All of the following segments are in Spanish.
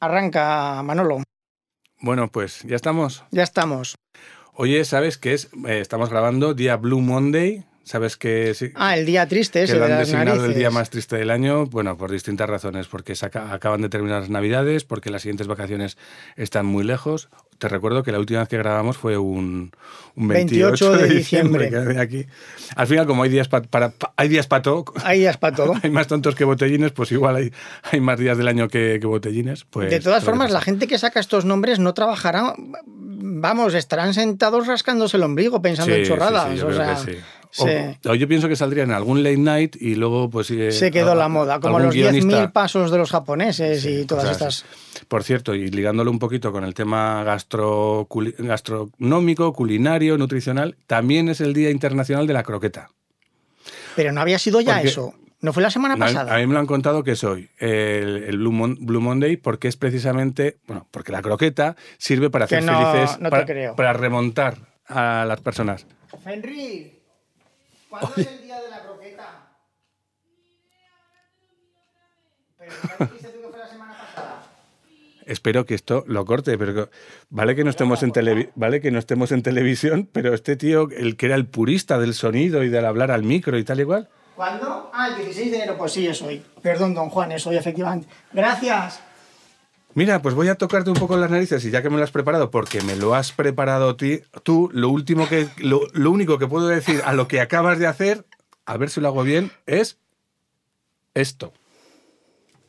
Arranca, Manolo. Bueno, pues ya estamos. Ya estamos. Oye, ¿sabes qué es? Eh, estamos grabando día Blue Monday. ¿Sabes que sí? Ah, el día triste que ese lo de han las designado el día más triste del año, bueno, por distintas razones, porque acaban de terminar las Navidades, porque las siguientes vacaciones están muy lejos. Te recuerdo que la última vez que grabamos fue un, un 28, 28 de diciembre. que aquí. Al final, como hay días pa- para, pa- hay días para todo, ya es para todo. hay más tontos que botellines, pues igual hay, hay más días del año que, que botellines. Pues, de todas que formas, la gente que saca estos nombres no trabajará. Vamos, estarán sentados rascándose el ombligo pensando Sí, en chorradas. sí, o sea, que sí. se, O- o yo pienso que saldría en algún late night y luego pues eh, se quedó a- la moda, como los guionista- 10.000 pasos de los japoneses Sí, y todas estas. Por cierto, y ligándolo un poquito con el tema gastro, culi- gastronómico, culinario, nutricional, también es el Día Internacional de la Croqueta. Pero no había sido ya Porque- eso. ¿No fue la semana pasada? a mí me lo han contado que es hoy, el, el Blue, Mon- Blue Monday, porque es precisamente, bueno, porque la croqueta sirve para hacer no- felices, no para, creo. para remontar a las personas. Fenrir, ¿cuándo es el día de la croqueta? Pero ¿no dijiste tú que fue la semana pasada? Espero que esto lo corte, pero vale que no estemos en televi- vale que no estemos en televisión, pero este tío, el que era el purista del sonido y del hablar al micro y tal igual, ¿Cuándo? Ah, el 16 de enero, pues sí, es hoy. Perdón, don Juan, es hoy, efectivamente. Gracias. Mira, pues voy a tocarte un poco las narices y ya que me lo has preparado, porque me lo has preparado ti, tú, lo último que, lo, lo único que puedo decir a lo que acabas de hacer, a ver si lo hago bien, es esto.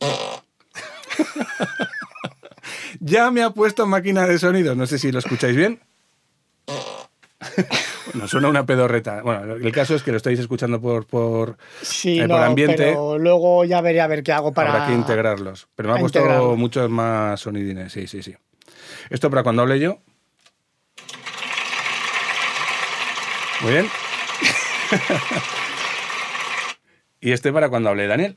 ya me ha puesto máquina de sonido, no sé si lo escucháis bien. Bueno, suena una pedorreta. Bueno, el caso es que lo estáis escuchando por, por, Sí, eh, no, por ambiente. pero luego ya veré a ver qué hago para... Habrá que integrarlos. Pero me ha puesto muchos más sonidines, sí, sí, sí. Esto para cuando hable yo. Muy bien. y este para cuando hable Daniel.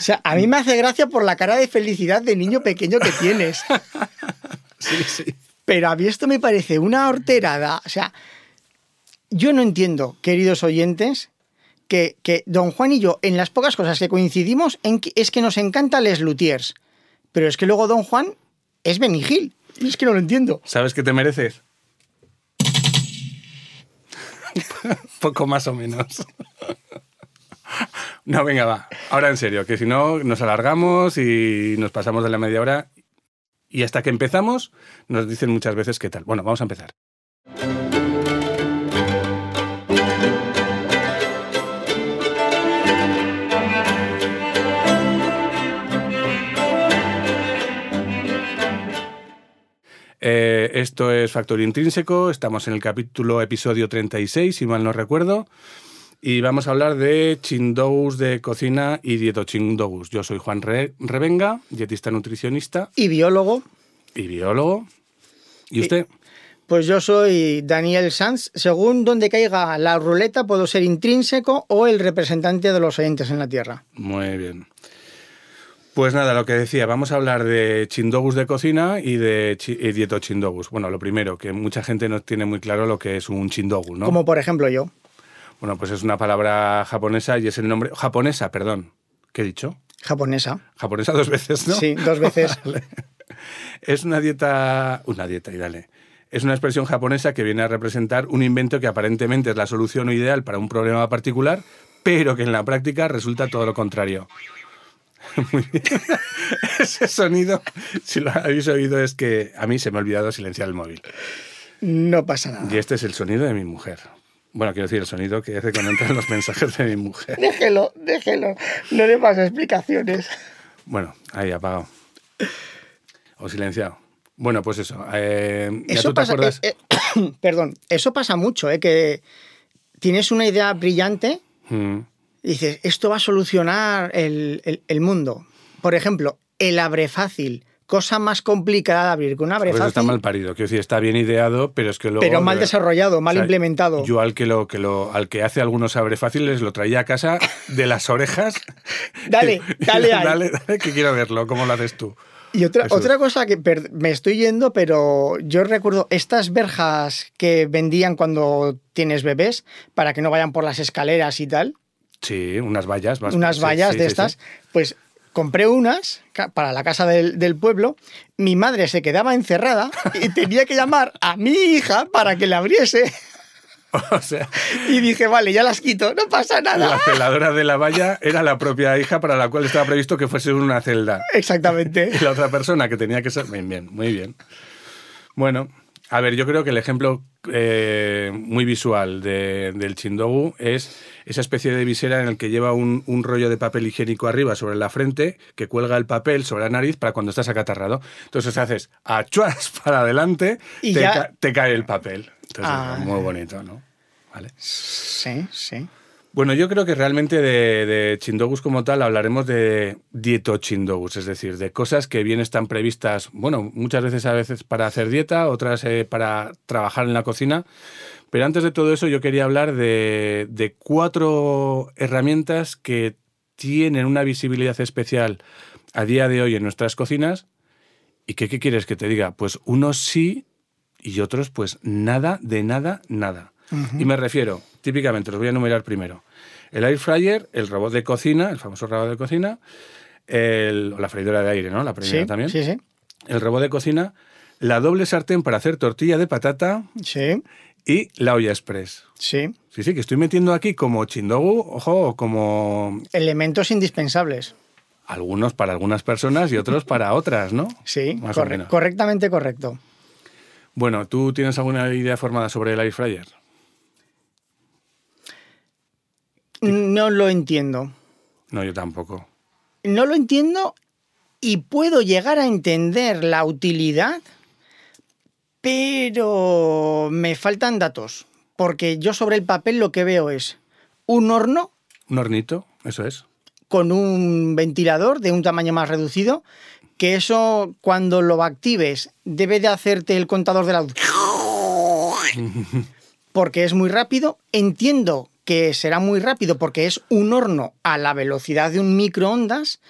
O sea, a mí me hace gracia por la cara de felicidad de niño pequeño que tienes. Sí, sí. Pero a mí esto me parece una horterada. O sea, yo no entiendo, queridos oyentes, que, que don Juan y yo, en las pocas cosas que coincidimos, en que- es que nos encanta Les Luthiers. Pero es que luego don Juan es. Y es que no lo entiendo. ¿Sabes qué te mereces? Poco más o menos. No, venga, va. Ahora en serio, que si no nos alargamos y nos pasamos de la media hora. Y hasta que empezamos, nos dicen muchas veces qué tal. Bueno, vamos a empezar. Eh, esto es Factor Intrínseco, estamos en el capítulo episodio 36, si mal no recuerdo, y vamos a hablar de chindous de cocina y dietochindous. Yo soy Juan Re- Revenga, dietista nutricionista Y biólogo, y biólogo. ¿Y usted? pues yo soy Daniel Sanz. Según donde caiga la ruleta, puedo ser intrínseco o el representante de los oyentes en la Tierra. Muy bien. Pues nada, lo que decía, vamos a hablar de chindogus de cocina y de chi- y dietochindogus. Bueno, lo primero, que mucha gente no tiene muy claro lo que es un chindogu, ¿no? Como por ejemplo yo. Bueno, pues es una palabra japonesa y es el nombre... Japonesa, perdón. ¿Qué he dicho? Japonesa. Japonesa dos veces, ¿no? Sí, dos veces. Es una dieta... Una dieta, y dale. Es una expresión japonesa que viene a representar un invento que aparentemente es la solución ideal para un problema particular, pero que en la práctica resulta todo lo contrario. Muy bien. Ese sonido, si lo habéis oído, es que a mí se me ha olvidado silenciar el móvil. No pasa nada. Y este es el sonido de mi mujer. Bueno, quiero decir, el sonido que hace cuando entran los mensajes de mi mujer. Déjelo, déjelo. No le más explicaciones. Bueno, ahí apagado. O silenciado. Bueno, pues eso. eh, ¿Ya Eso tú te pasa. acuerdas? eh, eh, perdón, eso pasa mucho, ¿eh? Que tienes una idea brillante Mm, y dices, esto va a solucionar el, el- el mundo. Por ejemplo, el abre fácil. Cosa más complicada de abrir que un abre está mal parido. Quiero decir, está bien ideado, pero es que luego. pero mal desarrollado, mal o sea, implementado. Yo al que lo, que lo, al que hace algunos abre fáciles lo traía a casa de las orejas. Dale, dale ahí. dale, dale, que quiero verlo. ¿Cómo lo haces tú? Y otra, Eso. otra cosa que per- me estoy yendo, pero yo recuerdo estas verjas que vendían cuando tienes bebés para que no vayan por las escaleras y tal. Sí, unas vallas. más- unas vallas sí, de sí, estas, sí. pues compré unas para la casa del, del pueblo. Mi madre se quedaba encerrada y tenía que llamar a mi hija para que le abriese. O sea, Y dije, vale, ya las quito, no pasa la nada. celadora de la valla era la propia hija para la cual estaba previsto que fuese una celda. Exactamente. Y la otra persona que tenía que ser. Bien, bien, muy bien. Bueno, a ver, yo creo que el ejemplo eh, muy visual de- del chindogu es esa especie de visera en el que lleva un, un rollo de papel higiénico arriba sobre la frente, que cuelga el papel sobre la nariz para cuando estás acatarrado. Entonces haces achuas para adelante, Y te, ya- ca- te cae el papel. Entonces Ah. es muy bonito, ¿no? Vale. Sí, sí. Bueno, yo creo que realmente de, de chindogus como tal hablaremos de dieto chindogus, es decir, de cosas que bien están previstas, bueno, muchas veces a veces para hacer dieta, otras eh, para trabajar en la cocina. Pero antes de todo eso yo quería hablar de, de cuatro herramientas que tienen una visibilidad especial a día de hoy en nuestras cocinas y ¿qué quieres que te diga? Pues unos sí y otros pues nada, de nada, nada. Y me refiero, típicamente, los voy a enumerar primero. El air fryer, el robot de cocina, el famoso robot de cocina, el- o la freidora de aire, ¿no? La primera Sí, también. sí, sí. El robot de cocina, la doble sartén para hacer tortilla de patata Sí, y la olla express. sí. Sí, sí, que estoy metiendo aquí como chindogu, ojo, como Elementos indispensables. algunos para algunas personas y otros para otras, ¿no? Sí, Más o corre- menos. correctamente correcto. Bueno, ¿tú tienes alguna idea formada sobre el air fryer? No lo entiendo. No, yo tampoco. No lo entiendo y puedo llegar a entender la utilidad, pero me faltan datos. Porque yo sobre el papel lo que veo es un horno Un hornito, eso es. con un ventilador de un tamaño más reducido, que eso cuando lo actives debe de hacerte el contador de la porque es muy rápido. Entiendo que será muy rápido porque es un horno a la velocidad de un microondas,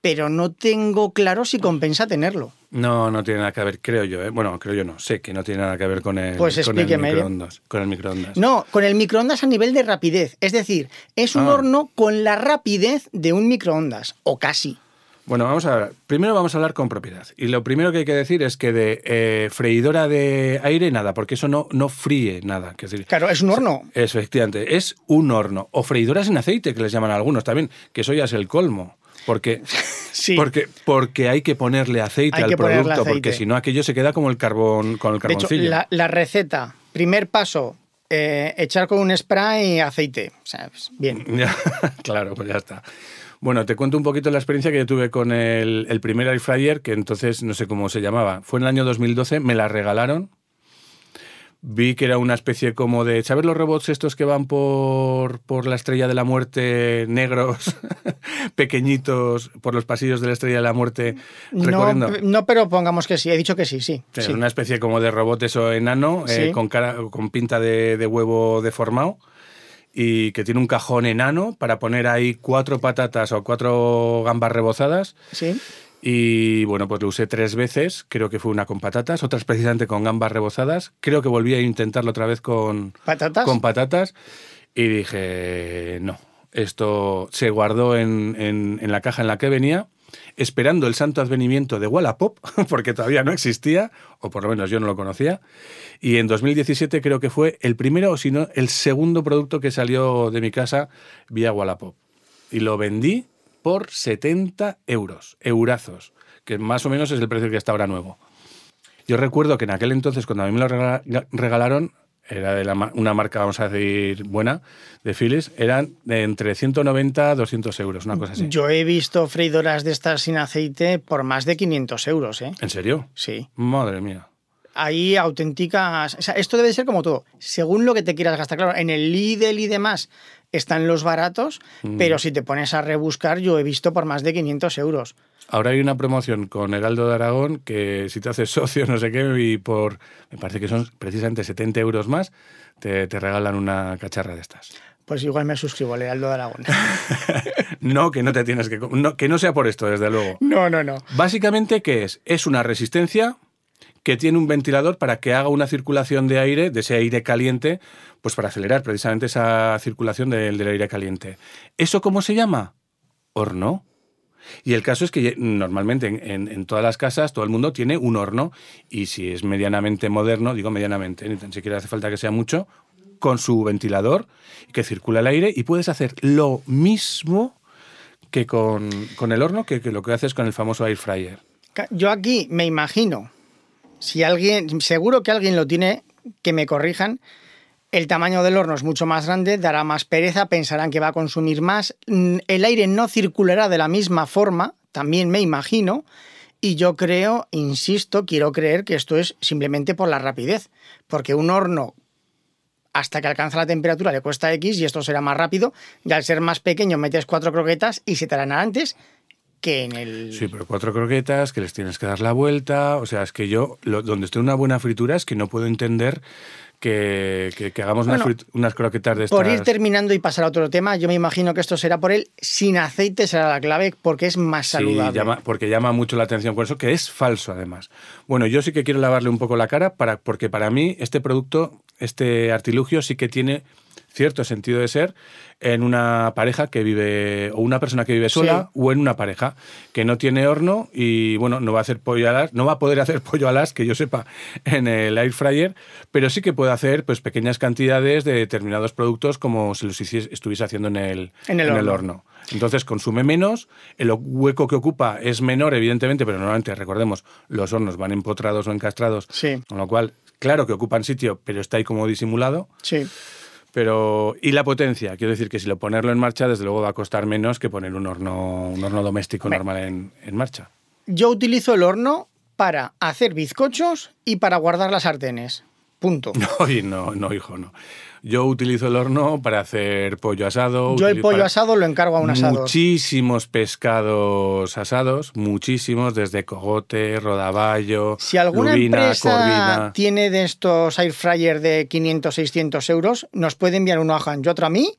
pero no tengo claro si compensa tenerlo. No, no tiene nada que ver, creo yo. ¿eh? Bueno, creo yo no. Sé que no tiene nada que ver con el, Pues con el ¿eh? microondas. Con el microondas. No, con el microondas a nivel de rapidez. Es decir, es un Ah. horno con la rapidez de un microondas, o casi. Bueno, vamos a ver. Primero vamos a hablar con propiedad. Y lo primero que hay que decir es que de eh, freidora de aire, nada, porque eso no, no fríe nada. Que es decir, Claro, es un horno. Efectivamente, es un horno. O freidoras en aceite, que les llaman algunos también, que eso ya es el colmo. Porque, Sí. porque, porque hay que ponerle aceite Hay al producto, aceite. porque si no aquello se queda como el carbón con el De hecho, carboncillo. la, la receta, primer paso, eh, echar con un spray aceite. O sea, pues, bien. Claro, pues ya está. Bueno, te cuento un poquito la experiencia que yo tuve con el, el primer air fryer, que entonces no sé cómo se llamaba. Fue en el año 2012, me la regalaron. Vi que era una especie como de. ¿Sabes los robots estos que van por, por la estrella de la muerte, negros, pequeñitos, por los pasillos de la estrella de la muerte, No, recorriendo? no, pero pongamos que sí. He dicho que sí, sí. Una especie como de robot eso enano, eh, con, cara, con pinta de, de huevo deformado y que tiene un cajón enano para poner ahí cuatro patatas o cuatro gambas rebozadas. Sí. Y bueno, pues lo usé tres veces, creo que fue una con patatas, otras precisamente con gambas rebozadas. Creo que volví a intentarlo otra vez con, ¿Patatas? con patatas y dije, no, esto se guardó en, en- en la caja en la que venía, esperando el santo advenimiento de Wallapop, porque todavía no existía, o por lo menos yo no lo conocía. Y en 2017 creo que fue el primero, o si no, el segundo producto que salió de mi casa vía Wallapop. Y lo vendí por 70 euros, eurazos, que más o menos es el precio que está ahora nuevo. Yo recuerdo que en aquel entonces, cuando a mí me lo regala- regalaron, era de la una marca, vamos a decir, buena, de Philips, eran de entre 190 a 200 euros, una cosa así. Yo he visto freidoras de estas sin aceite por más de 500 euros, ¿eh? ¿En serio? Sí. Madre mía. Hay auténticas... O sea, esto debe ser como todo. Según lo que te quieras gastar. Claro, en el Lidl y demás están los baratos, Mm. pero si te pones a rebuscar, yo he visto por más de 500 euros. Ahora hay una promoción con Heraldo de Aragón que si te haces socio, no sé qué, y por, me parece que son precisamente 70 euros más, te, te regalan una cacharra de estas. Pues igual me suscribo al Heraldo de Aragón. No, que no te tienes que... No, que no sea por esto, desde luego. no, no, no. Básicamente, ¿qué es? Es una resistencia que tiene un ventilador para que haga una circulación de aire, de ese aire caliente, pues para acelerar precisamente esa circulación del, aire caliente. ¿Eso cómo se llama? Horno. Y el caso es que normalmente en, todas las casas todo el mundo tiene un horno y si es medianamente moderno, digo medianamente, ni tan siquiera hace falta que sea mucho, con su ventilador que circula el aire y puedes hacer lo mismo que con, el horno que, lo que haces con el famoso air fryer. Yo aquí me imagino, si alguien, seguro que alguien lo tiene, que me corrijan, el tamaño del horno es mucho más grande, dará más pereza, pensarán que va a consumir más, mm, el aire no circulará de la misma forma, también me imagino, y yo creo, insisto, quiero creer que esto es simplemente por la rapidez, porque un horno hasta que alcanza la temperatura le cuesta X y esto será más rápido, y al ser más pequeño metes cuatro croquetas y se te harán antes que en el... Sí, pero cuatro croquetas que les tienes que dar la vuelta, o sea, es que yo, lo, donde estoy una buena fritura es que no puedo entender que, que, hagamos bueno, unas, unas, croquetas de estas. Por ir terminando y pasar a otro tema, yo me imagino que esto será por él sin aceite, será la clave, porque es más saludable. Llama, porque llama mucho la atención por eso, que es falso además. Bueno, yo sí que quiero lavarle un poco la cara, para, porque para mí este producto, este artilugio sí que tiene cierto sentido de ser en una pareja que vive, o una persona que vive sola, sí. o en una pareja que no tiene horno y bueno, no va a hacer pollo alas, no va a poder hacer pollo alas, que yo sepa, en el air fryer, pero sí que puede hacer pues pequeñas cantidades de determinados productos como si los estuviese haciendo en el, en el, en horno. el horno. Entonces consume menos, el hueco que ocupa es menor, evidentemente, pero normalmente, recordemos, los hornos van empotrados o encastrados, sí. con lo cual, claro que ocupan sitio, pero está ahí como disimulado. Sí. Pero, y la potencia, quiero decir que si lo ponerlo en marcha, desde luego va a costar menos que poner un horno, un horno doméstico normal en, en, marcha. Yo utilizo el horno para hacer bizcochos y para guardar las sartenes. Punto. No, no, no, hijo, no. Yo utilizo el horno para hacer pollo asado. Yo el pollo asado lo encargo a un asado. Muchísimos pescados asados, muchísimos, desde cogote, rodaballo, Si alguna lubina, empresa corvina. tiene de estos air fryer de 500, 600 euros, nos puede enviar uno a Juan y otro a mí.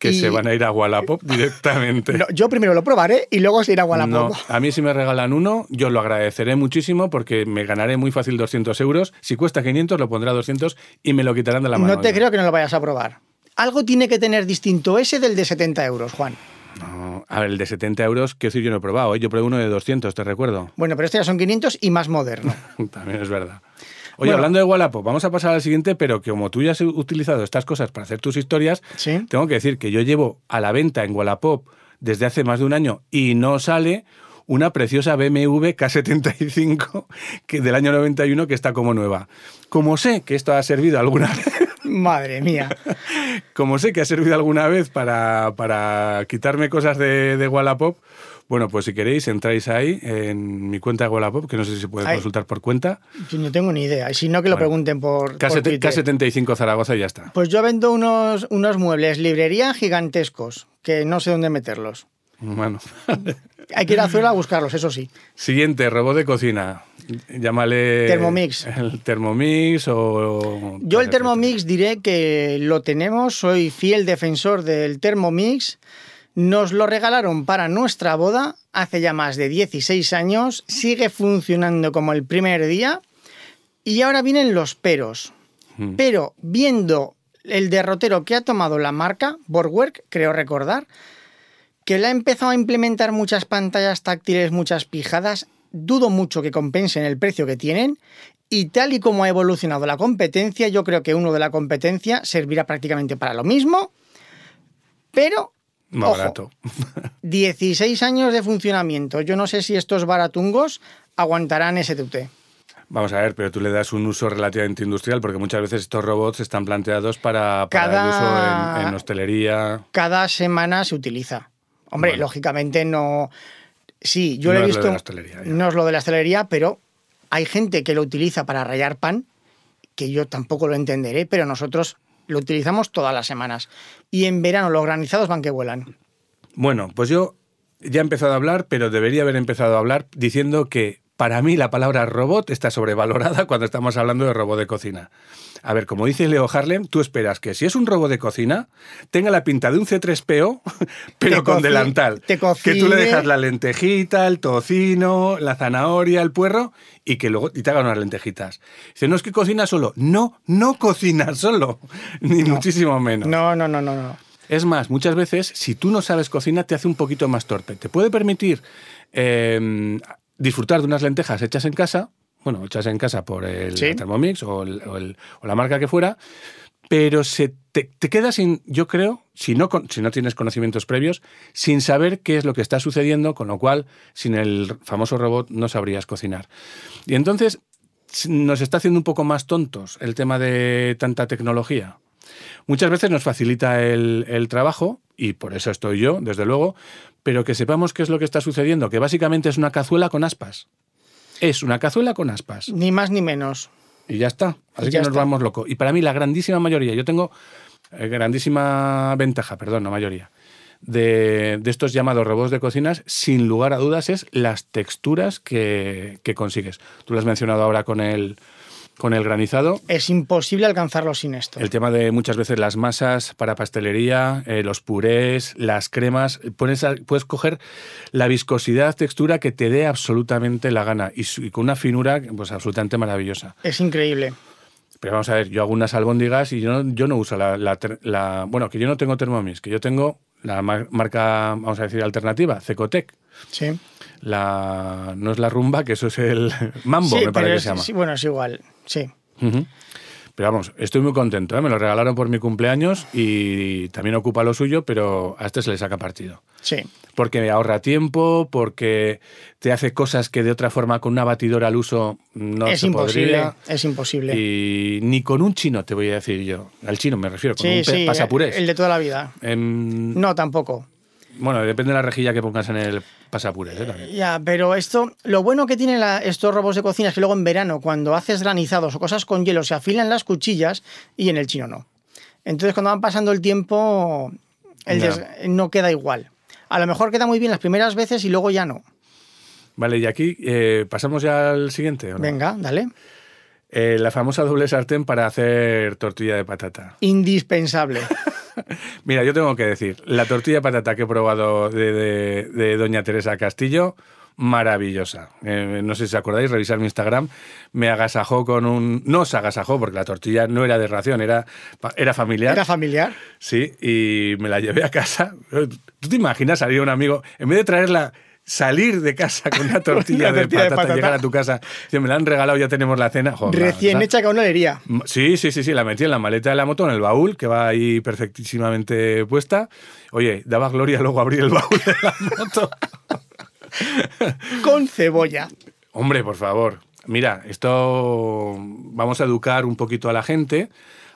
Que y... se van a ir a Wallapop directamente. No, yo primero lo probaré y luego se irá a Wallapop. No, a mí si me regalan uno, yo lo agradeceré muchísimo porque me ganaré muy fácil 200 euros. Si cuesta 500, lo pondré a 200 y me lo quitarán de la mano. No te creo que no lo vayas a probar. Algo tiene que tener distinto ese del de 70 euros, Juan. No, a ver, el de 70 euros, quiero decir, yo no he probado. ¿eh? Yo probé uno de 200, te recuerdo. Bueno, pero este ya son 500 y más moderno. También es verdad. Oye, bueno, hablando de Wallapop, vamos a pasar al siguiente, pero que como tú ya has utilizado estas cosas para hacer tus historias, ¿Sí? tengo que decir que yo llevo a la venta en Wallapop desde hace más de un año y no sale una preciosa BMW K75 que del año 91 que está como nueva. Como sé que esto ha servido alguna vez... Madre mía. Como sé que ha servido alguna vez para, para quitarme cosas de, de Wallapop, bueno, pues si queréis, entráis ahí en mi cuenta de Wallapop, que no sé si se puede Ay, consultar por cuenta. Yo no tengo ni idea. Y si no, que lo bueno, pregunten por, K por Twitter. K75 Zaragoza y ya está. Pues yo vendo unos, unos muebles, librería gigantescos, que no sé dónde meterlos. Bueno. Hay que ir a Zuela a buscarlos, eso sí. Siguiente, robot de cocina. Llámale. Thermomix. El Thermomix o. Yo el Thermomix diré que lo tenemos, soy fiel defensor del Thermomix. Nos lo regalaron para nuestra boda hace ya más de 16 años, sigue funcionando como el primer día y ahora vienen los peros. Hmm. Pero viendo el derrotero que ha tomado la marca, Borgwerk, creo recordar, que le ha empezado a implementar muchas pantallas táctiles, muchas pijadas, dudo mucho que compensen el precio que tienen y tal y como ha evolucionado la competencia, yo creo que uno de la competencia servirá prácticamente para lo mismo, pero más barato. 16 años de funcionamiento. Yo no sé si estos baratungos aguantarán ese tute. Vamos a ver, pero tú le das un uso relativamente industrial, porque muchas veces estos robots están planteados para, para cada, el uso en, en, hostelería. Cada semana se utiliza. Hombre, bueno. lógicamente no. Sí, yo no lo he visto. Es lo no es lo de la hostelería, pero hay gente que lo utiliza para rayar pan, que yo tampoco lo entenderé, pero nosotros lo utilizamos todas las semanas. Y en verano los granizados van que vuelan. Bueno, pues yo ya he empezado a hablar, pero debería haber empezado a hablar diciendo que Para mí la palabra robot está sobrevalorada cuando estamos hablando de robot de cocina. A ver, como dice Leo Harlem, tú esperas que si es un robot de cocina, tenga la pinta de un C3PO, pero Te con delantal. te que tú le dejas la lentejita, el tocino, la zanahoria, el puerro y que luego y te haga unas lentejitas. Dice, no es que cocina solo. No, no cocina solo. Ni muchísimo menos. No, no, no, no, no. Es más, muchas veces, si tú no sabes cocinar, te hace un poquito más torpe. Te puede permitir eh, disfrutar de unas lentejas hechas en casa, bueno, hechas en casa por el Sí. Thermomix o, el- o el- o la marca que fuera, pero se te, te quedas sin, yo creo, si no, si no tienes conocimientos previos, sin saber qué es lo que está sucediendo, con lo cual, sin el famoso robot no sabrías cocinar. Y entonces nos está haciendo un poco más tontos el tema de tanta tecnología. Muchas veces nos facilita el, el trabajo, y por eso estoy yo, desde luego, pero que sepamos qué es lo que está sucediendo, que básicamente es una cazuela con aspas. Es una cazuela con aspas. Ni más ni menos. Y ya está. Así que nos está. vamos locos. Y para mí la grandísima mayoría, yo tengo eh, grandísima ventaja, perdón, no mayoría, de, de estos llamados robots de cocinas, sin lugar a dudas, es las texturas que, que consigues. Tú lo has mencionado ahora con el, con el granizado. Es imposible alcanzarlo sin esto. El tema de muchas veces las masas para pastelería, eh, los purés, las cremas, a- puedes coger la viscosidad, textura que te dé absolutamente la gana y, con una finura pues absolutamente maravillosa. Es increíble. Pero vamos a ver, yo hago unas albóndigas y yo no, yo no uso la, la la- Bueno, que yo no tengo Thermomix, que yo tengo la mar- marca, vamos a decir, alternativa, Cecotec. Sí. La, no es la rumba, que eso es el mambo, Sí, me pero parece que es- se llama. sí, bueno, es igual. Sí. Pero vamos, estoy muy contento, ¿eh? me lo regalaron por mi cumpleaños y también ocupa lo suyo, pero a este se le saca partido. Sí. Porque ahorra tiempo, porque te hace cosas que de otra forma con una batidora al uso no es se imposible. podría. Es imposible. Y ni con un chino, te voy a decir yo. Al chino me refiero, con sí, un sí. pasapurés. El de toda la vida. Em, No, tampoco. Bueno, depende de la rejilla que pongas en el pasapurés. ¿eh? También. Ya, pero esto, lo bueno que tienen la- estos robots de cocina es que luego en verano, cuando haces granizados o cosas con hielo, se afilan las cuchillas y en el chino no. Entonces, cuando van pasando el tiempo, el Ya. des- no queda igual. A lo mejor queda muy bien las primeras veces y luego ya no. Vale, y aquí eh, pasamos ya al siguiente. ¿o no? Venga, dale. Eh, la famosa doble sartén para hacer tortilla de patata. Indispensable. Mira, yo tengo que decir, la tortilla de patata que he probado de, de- de Doña Teresa Castillo, maravillosa. Eh, no sé si os acordáis, revisar mi Instagram, me agasajó con un... No se agasajó porque la tortilla no era de ración, era, era familiar. Era familiar. Sí, y me la llevé a casa. ¿Tú te imaginas salir un amigo, en vez de traerla, salir de casa con una tortilla, Una de, tortilla de patata, patata. llegar a tu casa, me la han regalado, ya tenemos la cena? Joder, Recién ¿sabes? hecha con una olería. Sí, sí, sí, sí, la metí en la maleta de la moto, en el baúl, que va ahí perfectísimamente puesta. Oye, daba gloria luego abrir el baúl de la moto. Con cebolla. Hombre, por favor. Mira, esto vamos a educar un poquito a la gente.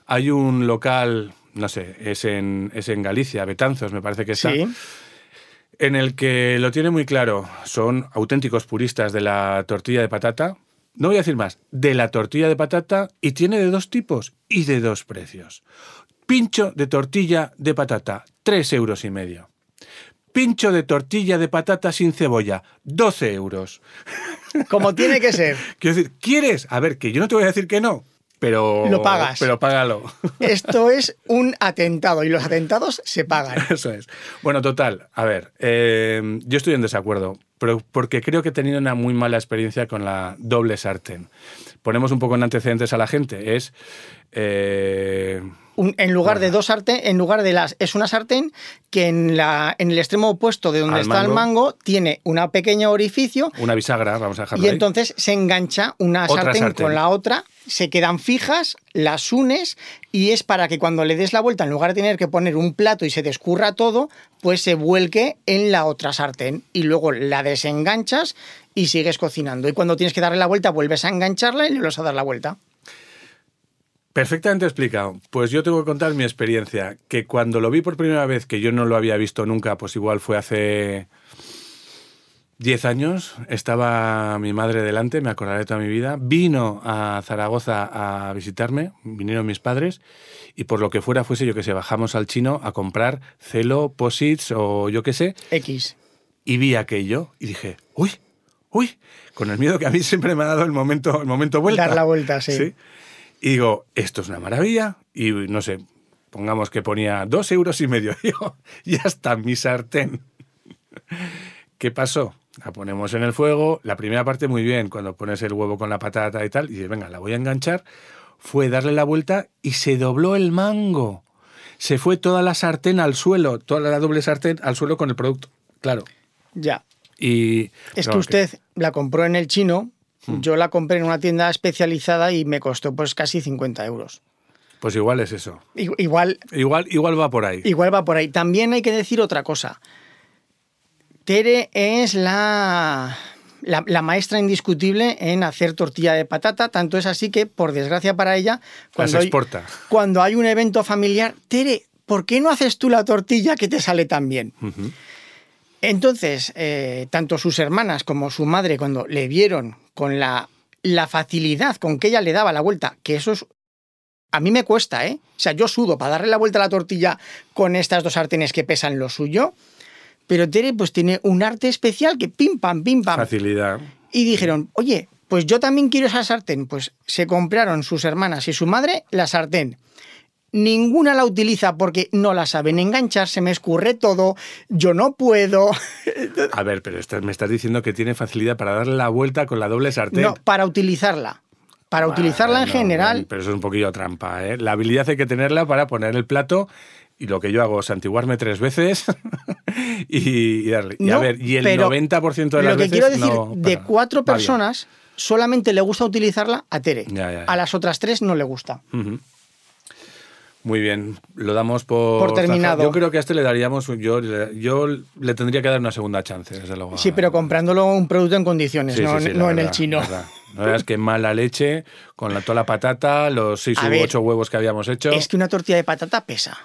Hay un local, no sé, es en, es en Galicia, Betanzos, me parece que está. Sí. En el que lo tiene muy claro. Son auténticos puristas de la tortilla de patata. No voy a decir más, de la tortilla de patata y tiene de dos tipos y de dos precios. Pincho de tortilla de patata, tres euros y medio. Pincho de tortilla de patata sin cebolla, 12 euros. Como tiene que ser. Quiero decir, ¿quieres? A ver, que yo no te voy a decir que no, pero... Lo pagas. Pero págalo. Esto es un atentado y los atentados se pagan. Eso es. Bueno, total, a ver, eh, yo estoy en desacuerdo, pero porque creo que he tenido una muy mala experiencia con la doble sartén. Ponemos un poco en antecedentes a la gente. Es. eh, Un- en lugar de dos sartén, en lugar de las. Es una sartén que en, la, en el extremo opuesto de donde Al está el mango. tiene un pequeño orificio una bisagra, vamos a dejarlo y ahí. entonces se engancha una sartén, sartén. con la otra, se quedan fijas, las unes y es para que cuando le des la vuelta, en lugar de tener que poner un plato y se te escurra todo, pues se vuelque en la otra sartén y luego la desenganchas y sigues cocinando. Y cuando tienes que darle la vuelta, vuelves a engancharla y le vas a dar la vuelta. Perfectamente explicado. Pues yo tengo que contar mi experiencia, que cuando lo vi por primera vez, que yo no lo había visto nunca, pues igual fue hace 10 años, estaba mi madre delante, me acordaré toda mi vida, vino a Zaragoza a visitarme, vinieron mis padres, y por lo que fuera fuese, yo que sé, bajamos al chino a comprar celo, posits o yo qué sé, X. y vi aquello y dije, uy, uy, con el miedo que a mí siempre me ha dado el momento, el momento vuelta. Dar la vuelta, sí. Y digo, esto es una maravilla. Y no sé, pongamos que ponía dos euros y medio. Digo, ya está mi sartén. ¿Qué pasó? La ponemos en el fuego. La primera parte muy bien, cuando pones el huevo con la patata y tal. Y dices, venga, la voy a enganchar. Fue darle la vuelta y se dobló el mango. Se fue toda la sartén al suelo, toda la doble sartén al suelo con el producto. Claro. Ya. Y, Es que usted la compró en el chino, Hmm. yo la compré en una tienda especializada y me costó pues casi 50 euros. Pues igual es eso. Igual, Igual, igual va por ahí. igual va por ahí. También hay que decir otra cosa. Tere es la, la, la maestra indiscutible en hacer tortilla de patata, tanto es así que, por desgracia para ella, cuando hay, exporta. cuando hay un evento familiar, Tere, ¿por qué no haces tú la tortilla que te sale tan bien? Entonces, eh, tanto sus hermanas como su madre, cuando le vieron con la, la facilidad con que ella le daba la vuelta, que eso es... A mí me cuesta, ¿eh? O sea, yo sudo para darle la vuelta a la tortilla con estas dos sartenes que pesan lo suyo, pero Tere pues tiene un arte especial que pim pam, pim pam. Facilidad. Y dijeron, oye, pues yo también quiero esa sartén. Pues se compraron sus hermanas y su madre la sartén. Ninguna la utiliza porque no la saben enganchar, se me escurre todo, yo no puedo. A ver, pero estás- me estás diciendo que tiene facilidad para darle la vuelta con la doble sartén. No, para utilizarla. Para utilizarla en general. Pero eso es un poquillo trampa, ¿eh? La habilidad hay que tenerla para poner el plato y lo que yo hago es antiguarme tres veces y, y darle. Y a No, ver, y el pero 90% de las Lo que veces quiero decir, no de cuatro personas, solamente le gusta utilizarla a Tere. Ya, ya, ya. A las otras tres no le gusta. Ujú. Muy bien, lo damos por, Por terminado. Yo creo que a este le daríamos, yo, yo le tendría que dar una segunda chance, desde luego. Sí, pero comprándolo un producto en condiciones, Sí, no, sí, sí, la no en el chino. verdad. No veas que mala leche, con la, toda la patata, los seis A u ver, ocho huevos que habíamos hecho. Es que una tortilla de patata pesa.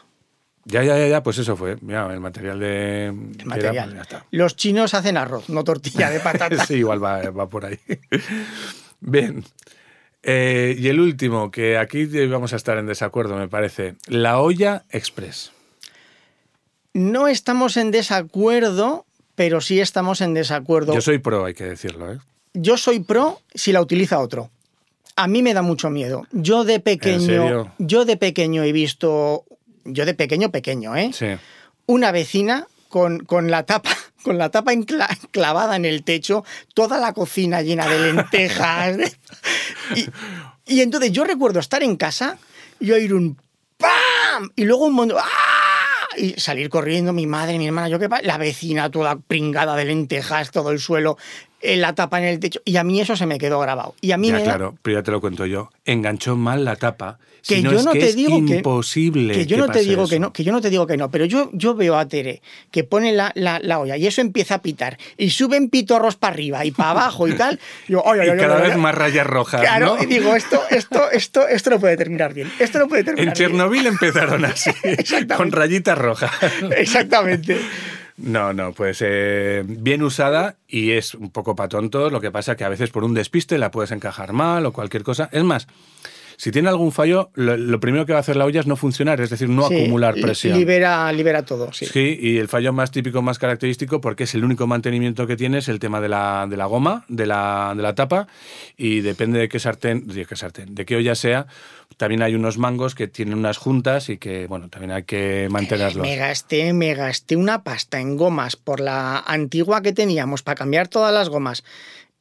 Ya, ya, ya, ya, pues eso fue. Mira, el material de. El material. Era, pues ya está. Los chinos hacen arroz, no tortilla de patata. sí, igual va, va por ahí. Bien. Eh, y el último, que aquí vamos a estar en desacuerdo, me parece. La olla express. No estamos en desacuerdo, pero sí estamos en desacuerdo. Yo soy pro, hay que decirlo, ¿eh? Yo soy pro si la utiliza otro. A mí me da mucho miedo. Yo de pequeño, yo de pequeño he visto, yo de pequeño pequeño, ¿eh? Sí. Una vecina con, con la tapa, con la tapa encla- clavada en el techo, toda la cocina llena de lentejas. y, y entonces yo recuerdo estar en casa y oír un ¡pam! Y luego un montón. ¡ah! Y salir corriendo, mi madre, mi hermana, yo qué pa- la vecina toda pringada de lentejas, todo el suelo, la tapa en el techo. Y a mí eso se me quedó grabado. Y a mí Ya, me da- claro, pero ya te lo cuento yo. Enganchó mal la tapa. que Si no, yo es no que te digo que imposible. que yo no te digo que no que yo no te digo que no pero yo yo veo a Tere que pone la, la, la olla y eso empieza a pitar y suben pitorros para arriba y para abajo y tal yo, oye, Y oye, cada vez más rayas rojas. claro ¿no? y digo esto esto esto esto no puede terminar bien esto no puede terminar En Chernobyl empezaron así, con rayitas rojas. exactamente No, no, pues eh, bien usada y es un poco para tontos. Lo que pasa que a veces por un despiste la puedes encajar mal o cualquier cosa. Es más, si tiene algún fallo, lo, lo primero que va a hacer la olla es no funcionar, es decir, no Sí, acumular presión. libera libera todo sí, Sí, y el fallo más típico, más característico, porque es el único mantenimiento que tiene, es el tema de la, de la goma, de la, de la tapa, y depende de qué sartén, de qué sartén, de qué olla sea, también hay unos mangos que tienen unas juntas y que, bueno, también hay que mantenerlos. Me gasté, me gasté una pasta en gomas por la antigua que teníamos para cambiar todas las gomas.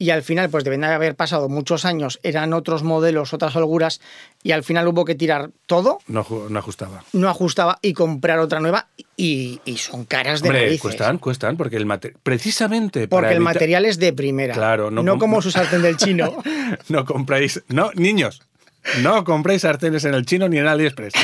Y al final, pues deben de haber pasado muchos años, eran otros modelos, otras holguras, y al final hubo que tirar todo, No, no ajustaba. no ajustaba y comprar otra nueva, y, y son caras de Hombre, narices. cuestan, cuestan, porque el mate- precisamente Porque para el evitar- material es de primera. Claro, no no, com- como su sartén del chino. No compráis, no, niños, no compréis sartenes en el chino ni en AliExpress.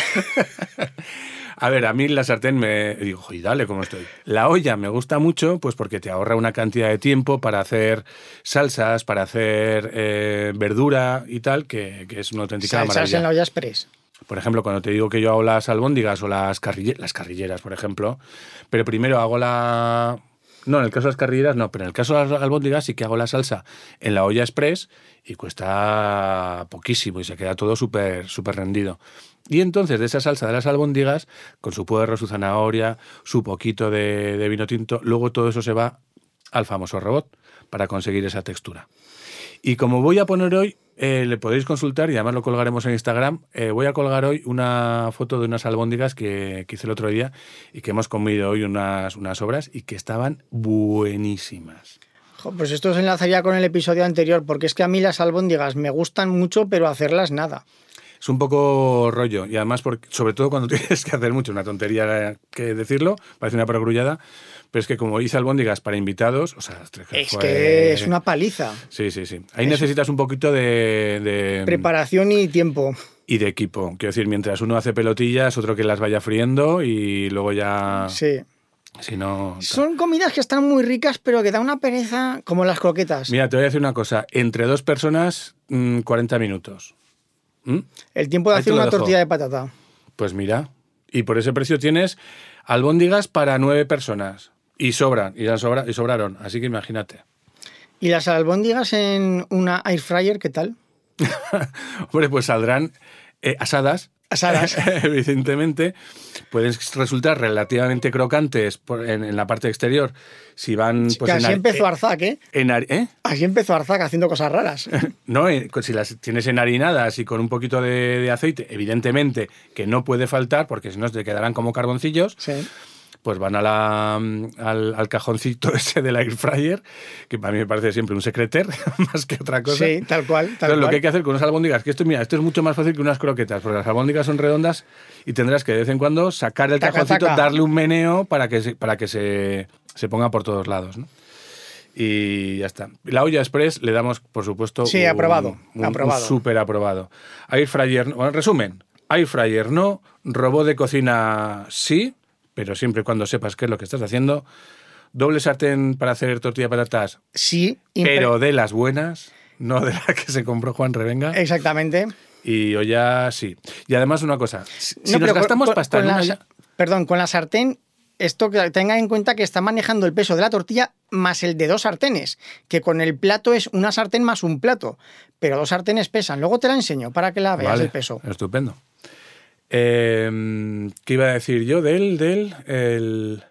A ver, a mí la sartén me digo, "Joder, dale, ¿cómo estoy? La olla me gusta mucho, pues porque te ahorra una cantidad de tiempo para hacer salsas, para hacer eh, verdura y tal, que, que es una auténtica Salsas maravilla. en la olla express. Por ejemplo, cuando te digo que yo hago las albóndigas o las, carrille- las carrilleras, por ejemplo, pero primero hago la... No, en el caso de las carrilleras no, pero en el caso de las albóndigas sí que hago la salsa en la olla express y cuesta poquísimo y se queda todo súper súper rendido. Y entonces de esa salsa de las albóndigas, con su puerro, su zanahoria, su poquito de, de vino tinto, luego todo eso se va al famoso robot para conseguir esa textura. Y como voy a poner hoy, eh, le podéis consultar y además lo colgaremos en Instagram. eh, voy a colgar hoy una foto de unas albóndigas que, que hice el otro día y que hemos comido hoy unas, unas obras y que estaban buenísimas. Pues esto se enlazaría con el episodio anterior, porque es que a mí las albóndigas me gustan mucho, pero hacerlas nada. Es un poco rollo y además, porque, sobre todo cuando tienes que hacer mucho, una tontería que decirlo, parece una perogrullada, pero es que como hice albóndigas para invitados, o sea, Es fue- que es una paliza. Sí, sí, sí. Ahí Es- necesitas un poquito de, de- Preparación y tiempo. y de equipo. Quiero decir, mientras uno hace pelotillas, otro que las vaya friendo y luego ya, Sí. si no... Son comidas que están muy ricas, pero que da una pereza, como las croquetas. Mira, te voy a decir una cosa. Entre dos personas, mm, 40 minutos. ¿Mm? El tiempo de Ahí hacer una dejo. tortilla de patata. Pues mira. Y por ese precio tienes albóndigas para nueve personas. Y sobran, y, sobra, y sobraron. Así que imagínate. ¿Y las albóndigas en una air fryer qué tal? Hombre, pues saldrán eh, asadas. Asadas. Evidentemente, pueden resultar relativamente crocantes por- en, en la parte exterior. Si van. Pues, que así empezó Arzac, ¿eh? en har- ¿eh? Así empezó Arzac haciendo cosas raras. No, eh, si las tienes enharinadas y con un poquito de, de aceite, evidentemente que no puede faltar, porque si no te quedarán como carboncillos, Sí. Pues van a la, mm, al, al cajoncito ese del air fryer, que para mí me parece siempre un secreter, más que otra cosa. Sí, tal cual. Tal Entonces, lo cual. que hay que hacer con unas albóndigas, que esto, mira, esto es mucho más fácil que unas croquetas, porque las albóndigas son redondas y tendrás que de vez en cuando sacar el Taca, cajoncito, taca. darle un meneo para que se, para que se, se ponga por todos lados. ¿no? Y ya está. La olla express le damos, por supuesto, Sí, aprobado, un, aprobado. súper aprobado. Air fryer, no- bueno, en resumen, air fryer no, robot de cocina sí, pero siempre y cuando sepas qué es lo que estás haciendo. Doble sartén para hacer tortilla de patatas, Sí, pero de las buenas, no de la que se compró Juan Revenga. Exactamente. Y olla sí. Y además una cosa, si No, nos gastamos con- pasta con en una la olla- sa- Perdón, con la sartén, esto que tenga en cuenta que está manejando el peso de la tortilla más el de dos sartenes, que con el plato es una sartén más un plato, pero dos sartenes pesan. Luego te la enseño para que la veas Vale, el peso. Estupendo. Eh, ¿Qué iba a decir yo del del el,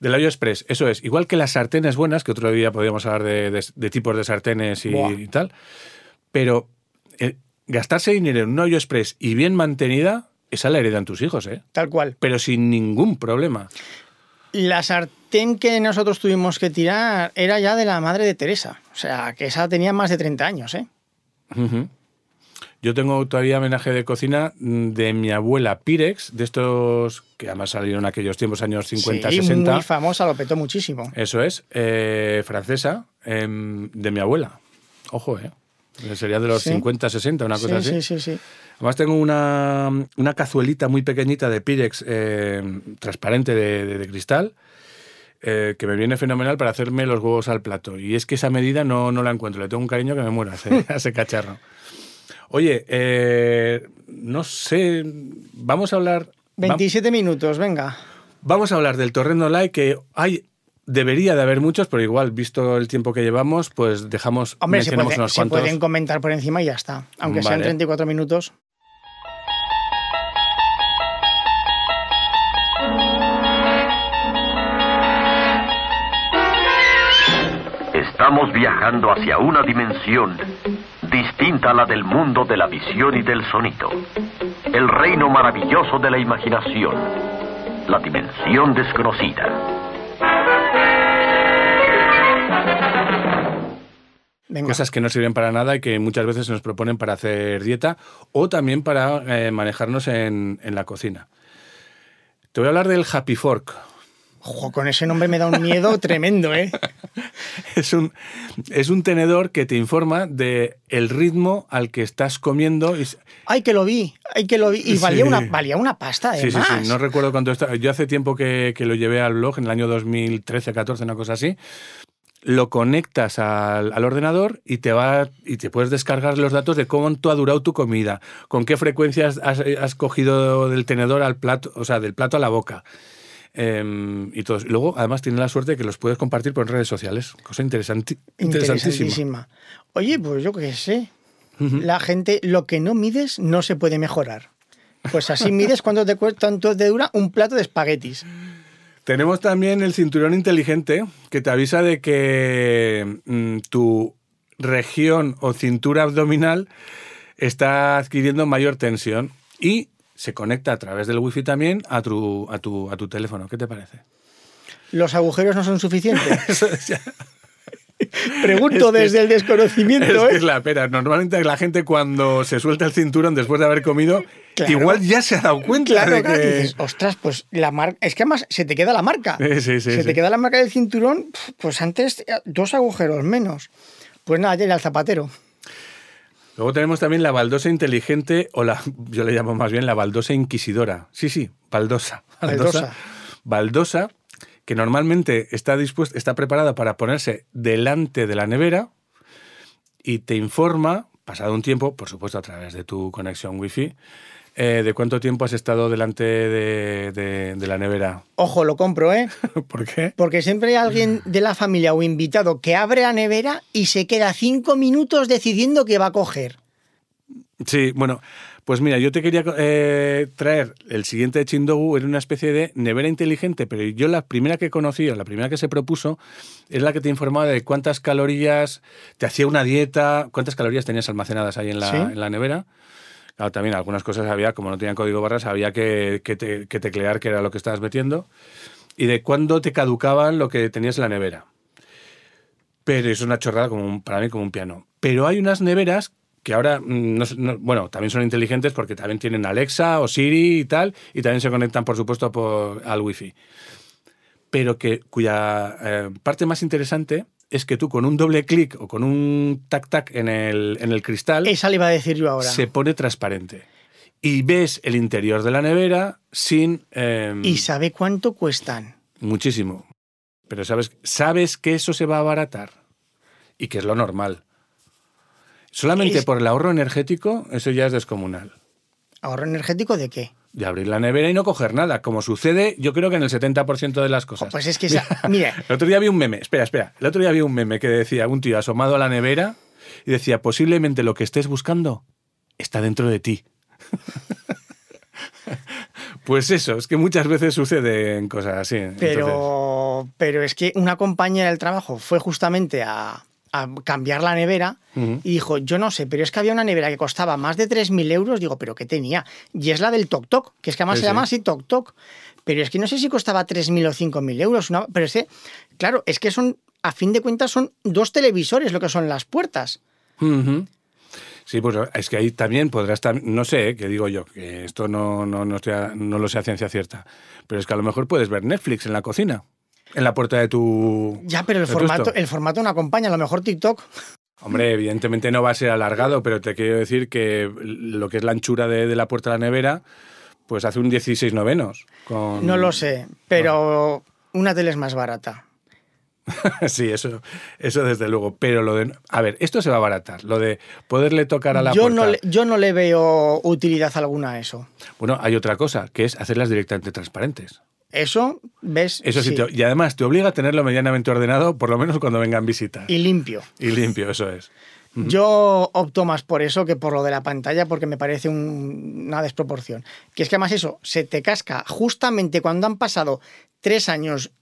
del Ayo Express? Eso es, igual que las sartenes buenas, que otro día podríamos hablar de, de- de tipos de sartenes y, tal, pero eh, gastarse dinero en un Ayo Express y bien mantenida, esa la heredan tus hijos, ¿eh? Tal cual. Pero sin ningún problema. La sartén que nosotros tuvimos que tirar era ya de la madre de Teresa. O sea, que esa tenía más de 30 años, ¿eh? Yo tengo todavía homenaje de cocina mm, de mi abuela Pirex, de estos que además salieron en aquellos tiempos, años 50, sí, 60. muy famosa, lo petó muchísimo. Eso es, eh, francesa, em, de mi abuela. Ojo, ¿eh? Sería de los Sí. 50, 60, una cosa sí, así. sí, sí, sí. Además tengo una, una cazuelita muy pequeñita de Pirex, eh, transparente de, de- de cristal, eh, que me viene fenomenal para hacerme los huevos al plato. Y es que esa medida no, no la encuentro. Le tengo un cariño que me muera a ese, a ese cacharro. Oye, eh, no sé, vamos a hablar... va- 27 minutos, venga. Vamos a hablar del Torrendo Light, que hay, debería de haber muchos, pero igual, visto el tiempo que llevamos, pues dejamos, Hombre, se, puede- unos se cuantos. pueden comentar por encima y ya está. Aunque sean Vale. 34 minutos. Estamos viajando hacia una dimensión distinta a la del mundo de la visión y del sonido. El reino maravilloso de la imaginación. La dimensión desconocida. Venga. Cosas que no sirven para nada y que muchas veces se nos proponen para hacer dieta o también para eh, manejarnos en, en la cocina. Te voy a hablar del Happy Fork. Ojo, con ese nombre me da un miedo tremendo, ¿eh? Es un, es un tenedor que te informa de el ritmo al que estás comiendo. Y, Ay, que lo vi, ay, que lo vi. Y Sí. valía, una, valía una pasta, sí, sí, además. sí, no recuerdo cuánto está. Yo hace tiempo que, que lo llevé al blog, en el año 2013-14, una cosa así. Lo conectas al, al ordenador y te va y te puedes descargar los datos de cuánto ha durado tu comida, con qué frecuencia has, has- has cogido del tenedor al plato, o sea, del plato a la boca. Em, y todo. Y luego, además, tienes la suerte de que los puedes compartir por redes sociales. Cosa interesanti- interesantísima. Oye, pues yo qué sé. La gente, lo que no mides no se puede mejorar. Pues así mides cuánto te, cuesta, cuánto te dura un plato de espaguetis. Tenemos también el cinturón inteligente que te avisa de que mm, tu región o cintura abdominal está adquiriendo mayor tensión y se conecta a través del wifi también a tu, a tu, a tu teléfono. ¿Qué te parece? Los agujeros no son suficientes. Pregunto Es que- desde el desconocimiento, es que ¿eh? es la pena. Normalmente la gente cuando se suelta el cinturón después de haber comido, Claro. igual ya se ha dado cuenta Claro, de claro, que... dices, ostras, pues la marca. Es que además se te queda la marca. Sí, sí, sí, se te queda la marca del cinturón, pues antes eh, dos agujeros menos. Pues nada, ya era el zapatero. Luego tenemos también la baldosa inteligente, o la, yo le llamo más bien la baldosa inquisidora. Sí, sí, baldosa. Baldosa. Baldosa, que normalmente está dispuesta, está preparada para ponerse delante de la nevera y te informa, pasado un tiempo, por supuesto a través de tu conexión wifi, eh, de cuánto tiempo has estado delante de, de- de la nevera. Ojo, lo compro, ¿eh? ¿Por qué? Porque siempre hay alguien de la familia o invitado que abre la nevera y se queda cinco minutos decidiendo qué va a coger. Sí, bueno, pues mira, yo te quería eh, traer el siguiente de Chindogu, era una especie de nevera inteligente, pero yo la primera que conocí, o la primera que se propuso, es la que te informaba de cuántas calorías, te hacía una dieta, cuántas calorías tenías almacenadas ahí en la, ¿Sí? en la nevera. También algunas cosas había, como no tenían código barras, había que, que, te- que teclear qué era lo que estabas metiendo y de cuándo te caducaban lo que tenías en la nevera. Pero es una chorrada como un- para mí como un piano. Pero hay unas neveras que ahora, mm, no no- bueno, también son inteligentes porque también tienen Alexa o Siri y tal, y también se conectan, por supuesto, por, al Wi-Fi. Pero que, cuya eh, parte más interesante es que tú con un doble clic o con un tac-tac en el, en el cristal Esa le iba a decir yo ahora. se pone transparente. Y ves el interior de la nevera sin... eh, ¿Y sabe cuánto cuestan? Muchísimo. Pero sabes, sabes que eso se va a abaratar y que es lo normal. Solamente Es- por el ahorro energético, eso ya es descomunal. ¿Ahorro energético de qué? De abrir la nevera y no coger nada, como sucede yo creo que en el 70% de las cosas. Pues es que, esa- mira, El otro día vi un meme, espera, espera. El otro día vi un meme que decía un tío asomado a la nevera y decía, posiblemente lo que estés buscando está dentro de ti. pues eso, es que muchas veces suceden cosas así. Entonces, pero, pero es que una compañera del trabajo fue justamente a, a cambiar la nevera y dijo, yo no sé, pero es que había una nevera que costaba más de 3.000 euros. Digo, ¿pero qué tenía? Y es la del Tok Tok, que es que además Sí, se llama sí. así Tok Tok. Pero es que no sé si costaba 3.000 o 5.000 euros. una- pero es que, claro, es que son, a fin de cuentas, son dos televisores lo que son las puertas. Sí, pues es que ahí también podrás, no sé, ¿eh? que digo yo, que esto no, no, no, estoy a- no lo sé a ciencia cierta, pero es que a lo mejor puedes ver Netflix en la cocina, en la puerta de tu... Ya, pero el formato, el formato no acompaña. A lo mejor TikTok Hombre, evidentemente no va a ser alargado, pero te quiero decir que lo que es la anchura de, de la puerta de la nevera, pues hace un 16 novenos. Con... no lo sé, pero una tele es más barata. sí, eso, eso desde luego. Pero lo de... A ver, esto se va a abaratar. Lo de poderle tocar a la Yo puerta... no, le, yo no le veo utilidad alguna a eso. Bueno, hay otra cosa, que es hacerlas directamente transparentes. Eso, ¿ves? Eso sí, te- y además te obliga a tenerlo medianamente ordenado, por lo menos cuando vengan visitas. Y limpio. Y limpio, eso es. Yo opto más por eso que por lo de la pantalla porque me parece un- una desproporción. Que es que además eso se te casca justamente cuando han pasado tres años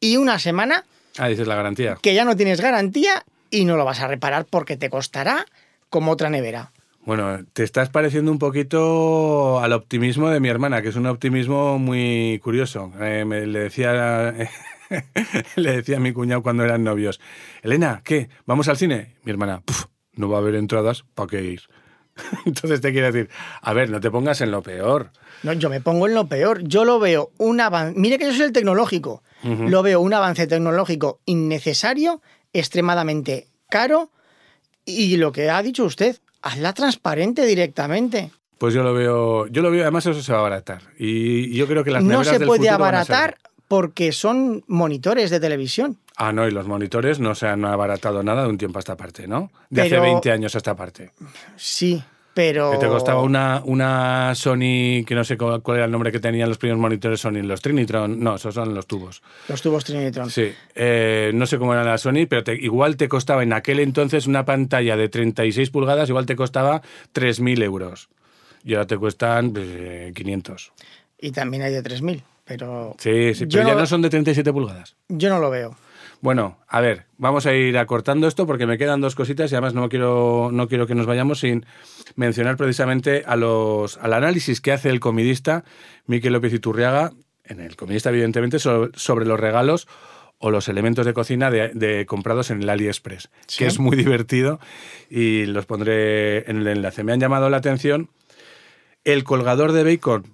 y una semana Ah, dices la garantía. que ya no tienes garantía y no lo vas a reparar porque te costará como otra nevera. Bueno, te estás pareciendo un poquito al optimismo de mi hermana, que es un optimismo muy curioso. Eh, me- le decía le decía a mi cuñado cuando eran novios, Elena, ¿qué? ¿Vamos al cine? Mi hermana, "Puf, no va a haber entradas, ¿para qué ir? Entonces te quiero decir, a ver, no te pongas en lo peor. No, yo me pongo en lo peor. Yo lo veo un avance. Mire que yo soy el tecnológico. Lo veo un avance tecnológico innecesario, extremadamente caro. Y lo que ha dicho usted, hazla transparente directamente. Pues yo lo veo, yo lo veo, además eso se va a abaratar. Y yo creo que las No se puede abaratar porque son monitores de televisión. Ah, no, y los monitores no se han abaratado nada de un tiempo a esta parte, ¿no? De hace Pero- 20 años a esta parte. Sí, pero. Que te costaba una, una Sony, que no sé cuál cuál era el nombre que tenían los primeros monitores Sony, los Trinitron, no, esos son los tubos. Los tubos Trinitron. Sí, eh, no sé cómo era la Sony, pero te- igual te costaba en aquel entonces una pantalla de 36 pulgadas, igual te costaba 3.000 euros. Y ahora te cuestan pues, eh, 500. Y también hay de 3000. pero Sí, sí, yo pero ya no- no son de 37 pulgadas. yo no lo veo. Bueno, a ver, vamos a ir acortando esto porque me quedan dos cositas y además no quiero, no quiero que nos vayamos sin mencionar precisamente a los, al análisis que hace el comidista Miquel López Iturriaga, en el comidista evidentemente, so- sobre los regalos o los elementos de cocina de, de comprados en el AliExpress, Sí. que es muy divertido y los pondré en el enlace. Me han llamado la atención el colgador de bacon.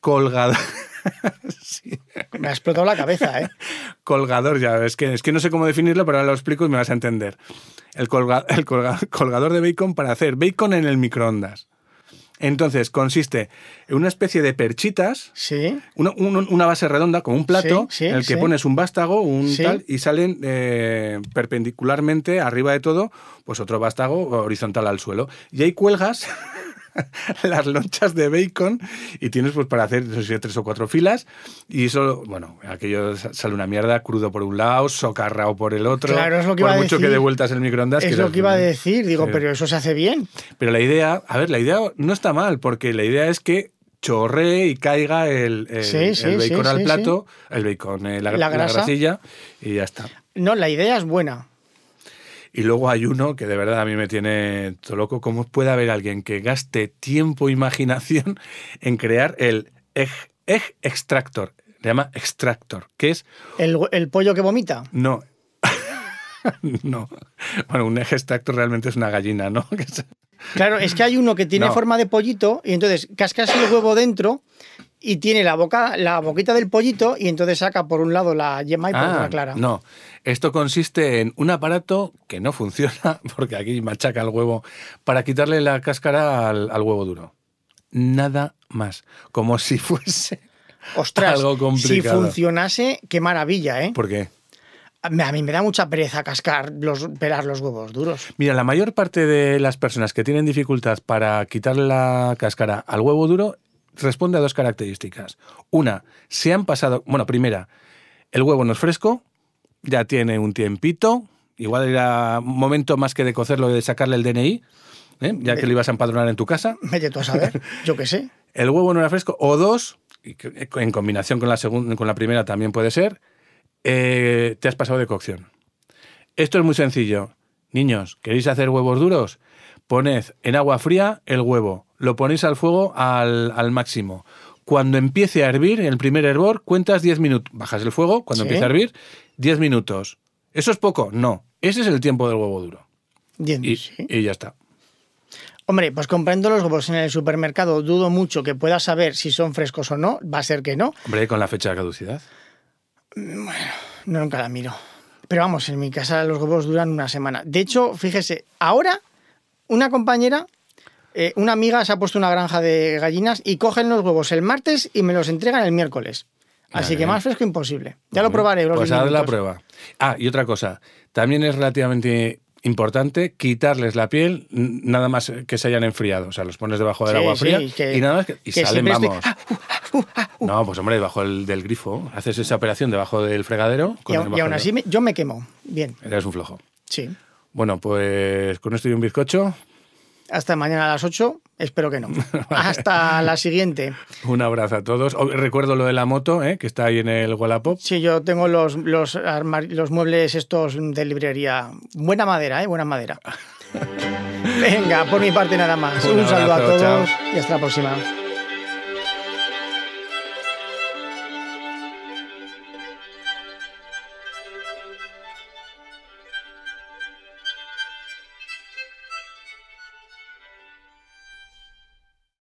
Colgador. Me ha explotado la cabeza, ¿eh? colgador, ya, es que, es que no sé cómo definirlo, pero ahora lo explico y me vas a entender. El, colga- el colga- colgador de bacon para hacer bacon en el microondas. Entonces, consiste en una especie de perchitas, Sí. una, un- una base redonda, como un plato, Sí, sí, en el que pones un vástago, un tal, y salen eh, perpendicularmente, arriba de todo, pues otro vástago horizontal al suelo. Y ahí cuelgas las lonchas de bacon y tienes pues para hacer no sé, tres o cuatro filas y eso, bueno, aquello sa- sale una mierda crudo por un lado, socarrao por el otro. Claro, es lo que por iba a mucho que decir. de vueltas el microondas. Es que lo que iba a decir. Digo, Sí. pero eso se hace bien. Pero la idea, a ver, la idea no está mal, porque la idea es que chorree y caiga el, el- Sí, sí, el bacon al plato, el bacon, eh, la, La la grasilla y ya está. No, la idea es buena. Y luego hay uno que de verdad a mí me tiene todo loco. ¿Cómo puede haber alguien que gaste tiempo e imaginación en crear el egg, egg extractor? Se llama extractor, que es El, el pollo que vomita. no. no. Bueno, un egg extractor realmente es una gallina, ¿no? Claro, es que hay uno que tiene No. forma de pollito y entonces cascas el huevo dentro y tiene la boca, la boquita del pollito y entonces saca por un lado la yema y por Ah, la clara. No, esto consiste en un aparato que no funciona, porque aquí machaca el huevo, para quitarle la cáscara al, al huevo duro. Nada más. Como si fuese. Ostras, algo si complicado. funcionase, qué maravilla, ¿eh? ¿Por qué? A mí me da mucha pereza cascar, los, pelar los huevos duros. Mira, la mayor parte de las personas que tienen dificultad para quitarle la cáscara al huevo duro responde a dos características. Una, se han pasado. Bueno, primera, el huevo no es fresco, ya tiene un tiempito, igual era momento más que de cocerlo, de sacarle el DNI, ¿eh? ya que lo ibas a empadronar en tu casa. Vete tú a saber, yo qué sé. El huevo no era fresco. O dos, y que- en combinación con la, segun- con la primera también puede ser, eh, te has pasado de cocción. Esto es muy sencillo. Niños, ¿queréis hacer huevos duros? Poned en agua fría el huevo, lo ponéis al fuego al, al máximo. Cuando empiece a hervir, el primer hervor, cuentas 10 minutos. Bajas el fuego, cuando Sí. empiece a hervir, 10 minutos. ¿Eso es poco? No. Ese es el tiempo del huevo duro. Bien, Y, sí. y ya está. Hombre, pues comprando los huevos en el supermercado, dudo mucho que puedas saber si son frescos o no. Va a ser que no. Hombre, con la fecha de caducidad. No, nunca la miro. Pero vamos, en mi casa los huevos duran una semana. De hecho, fíjese, ahora una compañera, eh, una amiga se ha puesto una granja de gallinas y cogen los huevos el martes y me los entregan el miércoles. Así Vale. que más fresco imposible. Ya lo probaré. los Pues 10 haz la prueba. Ah, y otra cosa. También es relativamente importante quitarles la piel nada más que se hayan enfriado. O sea, los pones debajo del Sí, agua sí, fría que- y nada más que, y que salen, siempre estoy- vamos. No, pues hombre, debajo del, del grifo. Haces esa operación debajo del fregadero. Y, con aún- el y bajo aún del- así me- yo me quemo. Bien, Eres un flojo. sí. Bueno, pues con esto y un bizcocho, Hasta mañana a las 8. Espero que no. Hasta la siguiente. un abrazo a todos. Oh, recuerdo lo de la moto, ¿eh? que está ahí en el Wallapop. Sí, yo tengo los, los, los muebles estos de librería. Buena madera, ¿eh? Buena madera. Venga, por mi parte nada más. Un Un, saludo a todos chao. y hasta la próxima.